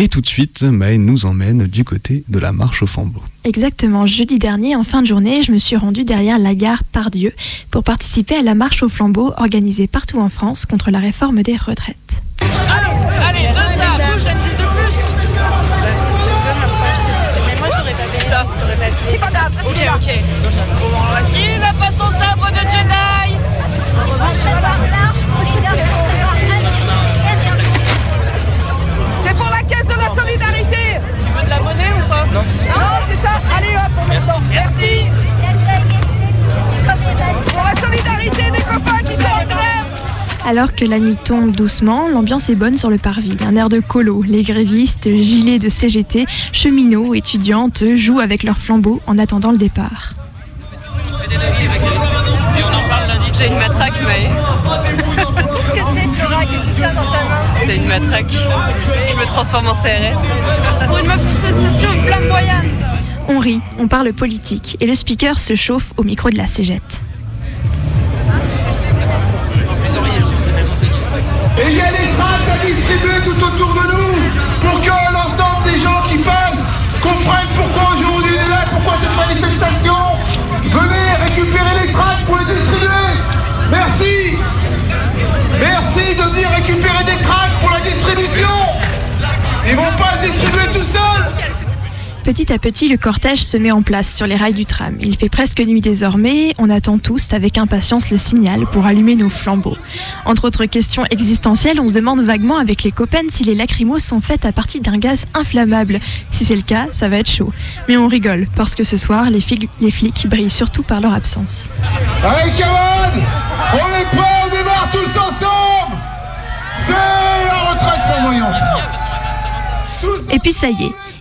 Et tout de suite, Maë nous emmène du côté de la marche au flambeau. Exactement, jeudi dernier, en fin de journée, je me suis rendue derrière la gare Pardieu pour participer à la marche au flambeau organisée partout en France contre la réforme des retraites. Allez, allez, deux ça, bouge, 10 de plus Mais moi j'aurais pas payé. J'aurais pas payé. C'est pas grave, Ok, ok. Merci Pour la solidarité des copains qui sont en grève Alors que la nuit tombe doucement, l'ambiance est bonne sur le parvis. Un air de colo, les grévistes, gilets de CGT, cheminots, étudiantes jouent avec leurs flambeaux en attendant le départ. J'ai une matraque, mais Qu'est-ce que c'est, Flora, que tu tiens dans ta main c'est une matraque. Je me transforme en CRS. Pour une manifestation flamboyante On rit, on parle politique et le speaker se chauffe au micro de la cégette. Et il y a des tracts à distribuer tout autour de nous pour que l'ensemble des gens qui passent comprennent pourquoi aujourd'hui on est là, pourquoi cette manifestation. Petit à petit, le cortège se met en place sur les rails du tram. Il fait presque nuit désormais, on attend tous avec impatience le signal pour allumer nos flambeaux. Entre autres questions existentielles, on se demande vaguement avec les copains si les lacrymos sont faites à partir d'un gaz inflammable. Si c'est le cas, ça va être chaud. Mais on rigole, parce que ce soir, les, fig- les flics brillent surtout par leur absence. Allez camarades, on est prêts, on démarre tous ensemble. C'est la retraite. Et puis ça y est,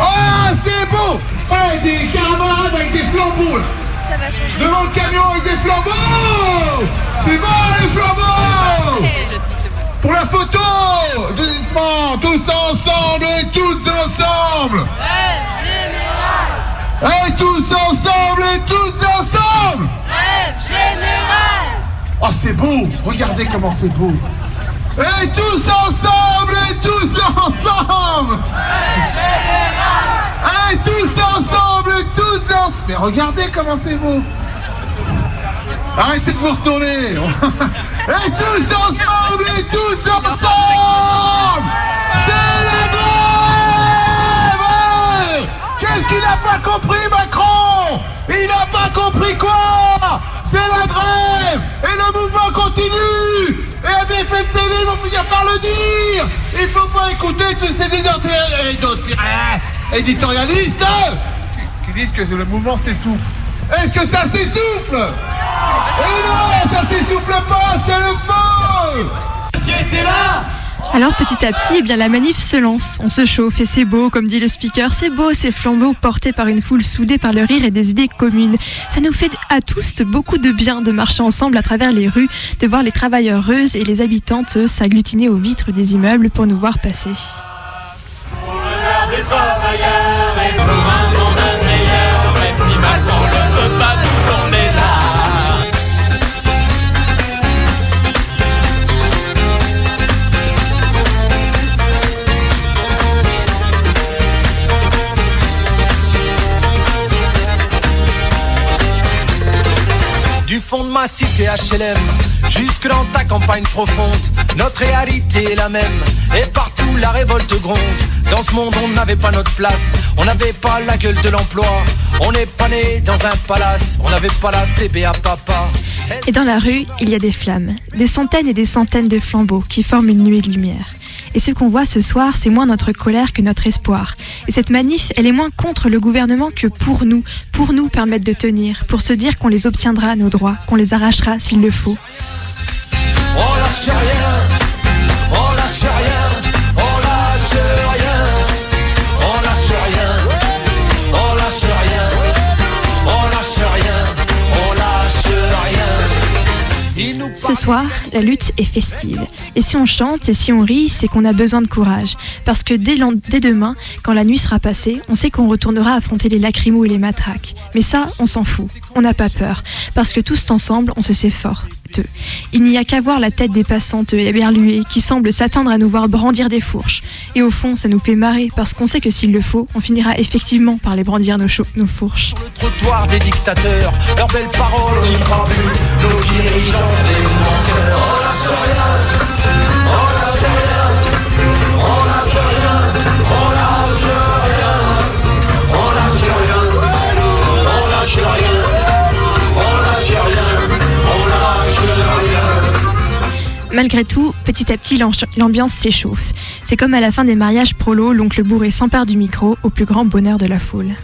Ah c'est beau. Eh des camarades avec des flambeaux. Là Ça va changer. Devant le camion avec des flambeaux. C'est bon les flambeaux. Pour la photo Doucement Tous ensemble et tous ensemble. Et tous ensemble et tous ensemble. Ah c'est beau. Regardez comment c'est beau. Et tous ensemble et tous ensemble Regardez comment c'est beau Arrêtez de vous retourner. Et tous ensemble et tous ensemble. C'est la grève. Qu'est-ce qu'il n'a pas compris Macron? Il n'a pas compris quoi? C'est la grève. Et le mouvement continue. Et BFM TV vont finir par le dire. Il faut pas écouter tous ces éditori- éditori- éditorialistes qui disent que le mouvement s'essouffle. Est-ce que ça s'essouffle? Et non, ça s'essouffle pas, c'est le feu Alors petit à petit, eh bien, la manif se lance. On se chauffe et c'est beau, comme dit le speaker. C'est beau, ces flambeaux portés par une foule soudée par le rire et des idées communes. Ça nous fait à tous beaucoup de bien de marcher ensemble à travers les rues, de voir les travailleuses et les habitantes s'agglutiner aux vitres des immeubles pour nous voir passer. Du fond de ma cité HLM jusque dans ta campagne profonde, notre réalité est la même. Et partout la révolte gronde. Dans ce monde on n'avait pas notre place, on n'avait pas la gueule de l'emploi. On n'est pas né dans un palace, on n'avait pas la CBA papa. Et dans la rue, il y a des flammes, des centaines et des centaines de flambeaux qui forment une nuée de lumière. Et ce qu'on voit ce soir, c'est moins notre colère que notre espoir. Et cette manif, elle est moins contre le gouvernement que pour nous, pour nous permettre de tenir, pour se dire qu'on les obtiendra, nos droits, qu'on les arrachera s'il le faut. On lâche rien, la lutte est festive. Et si on chante et si on rit, c'est qu'on a besoin de courage. Parce que dès, dès demain, quand la nuit sera passée, on sait qu'on retournera affronter les lacrymos et les matraques. Mais ça, on s'en fout. On n'a pas peur. Parce que tous ensemble, on se sait fort. Il n'y a qu'à voir la tête des passantes éberluées qui semblent s'attendre à nous voir brandir des fourches. Et au fond, ça nous fait marrer parce qu'on sait que s'il le faut, on finira effectivement par les brandir nos, fourches. Malgré tout, petit à petit, l'ambiance s'échauffe. C'est comme à la fin des mariages prolo, l'oncle bourré s'empare du micro au plus grand bonheur de la foule.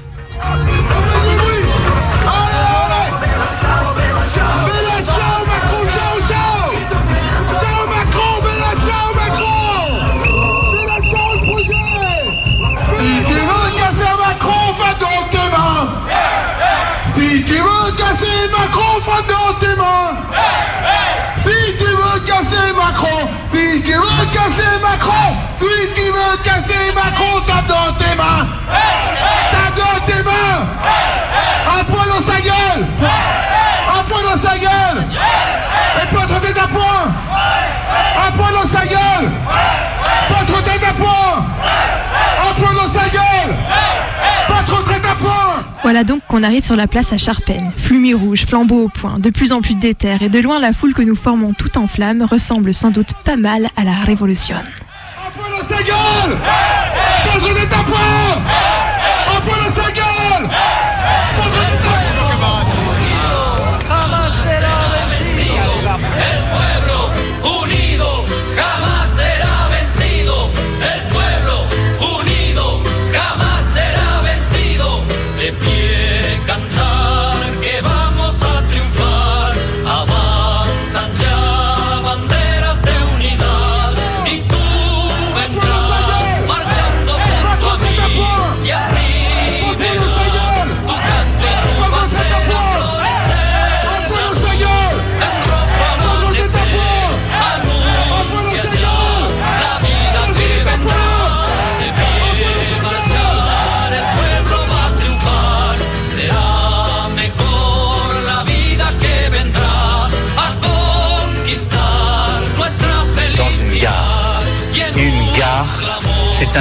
Si tu casser Macron, frappe dans tes mains Si tu veux casser Macron, si tu veux casser Macron, si tu veux casser Macron, tape dans tes mains. Tape dans tes mains Un point dans sa gueule Un point dans sa gueule Et pas trop tête à point Un point dans sa gueule Pas trop tête à point Un point dans sa gueule Pas trop tête à point voilà donc qu'on arrive sur la place à Charpennes. Flumie rouge, flambeau au point, de plus en plus déter, et de loin la foule que nous formons tout en flammes ressemble sans doute pas mal à la Révolution.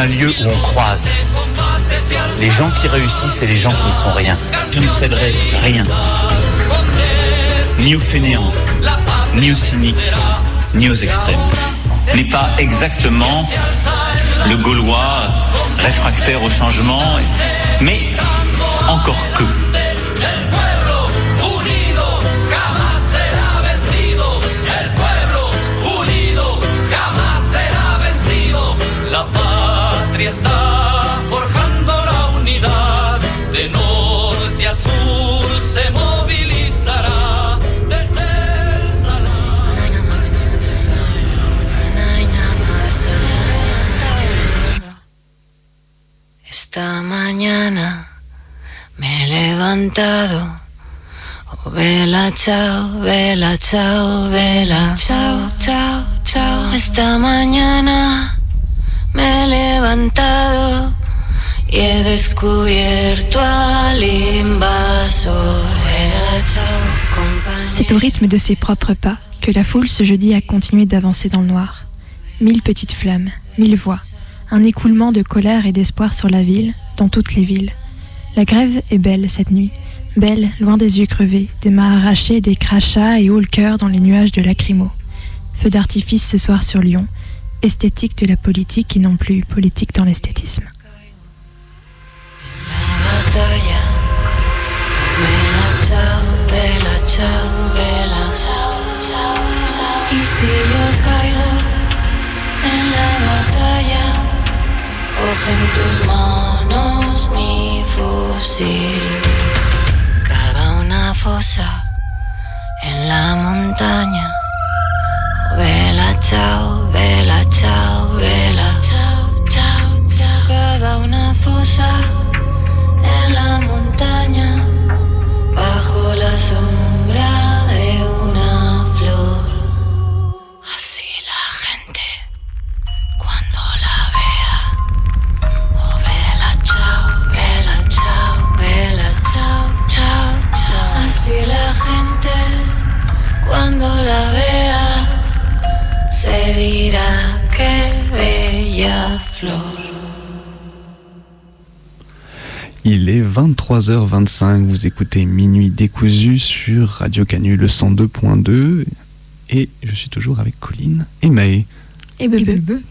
Un lieu où on croise. Les gens qui réussissent et les gens qui ne sont rien. Je ne céderai rien. Ni aux fainéants, ni aux cyniques, ni aux extrêmes. N'est pas exactement le Gaulois réfractaire au changement, mais encore que. Esta mañana me he levantado. Oh, vela, chao, vela, chao, vela. Chao, chao, chao. Esta mañana me he levantado y he descubierto al invasor. Vela, chao, compañero. C'est au rythme de ses propres pas que la foule ce jeudi a continué d'avancer dans le noir. Mille petites flammes, mille voix, un écoulement de colère et d'espoir sur la ville, dans toutes les villes. La grève est belle cette nuit, belle, loin des yeux crevés, des mains arrachées, des crachats et haut le cœur dans les nuages de lacrymo. Feu d'artifice ce soir sur Lyon, esthétique de la politique et non plus politique dans l'esthétisme. Coge en tus manos mi fusil. Cava una fosa en la montaña. Vela, chao, vela, chao, vela. Chao, chao, chao. Cava una fosa en la montaña, Il est 23h25, vous écoutez Minuit décousu sur Radio Canu le 102.2 et je suis toujours avec Colline et Maë. Et Bebe.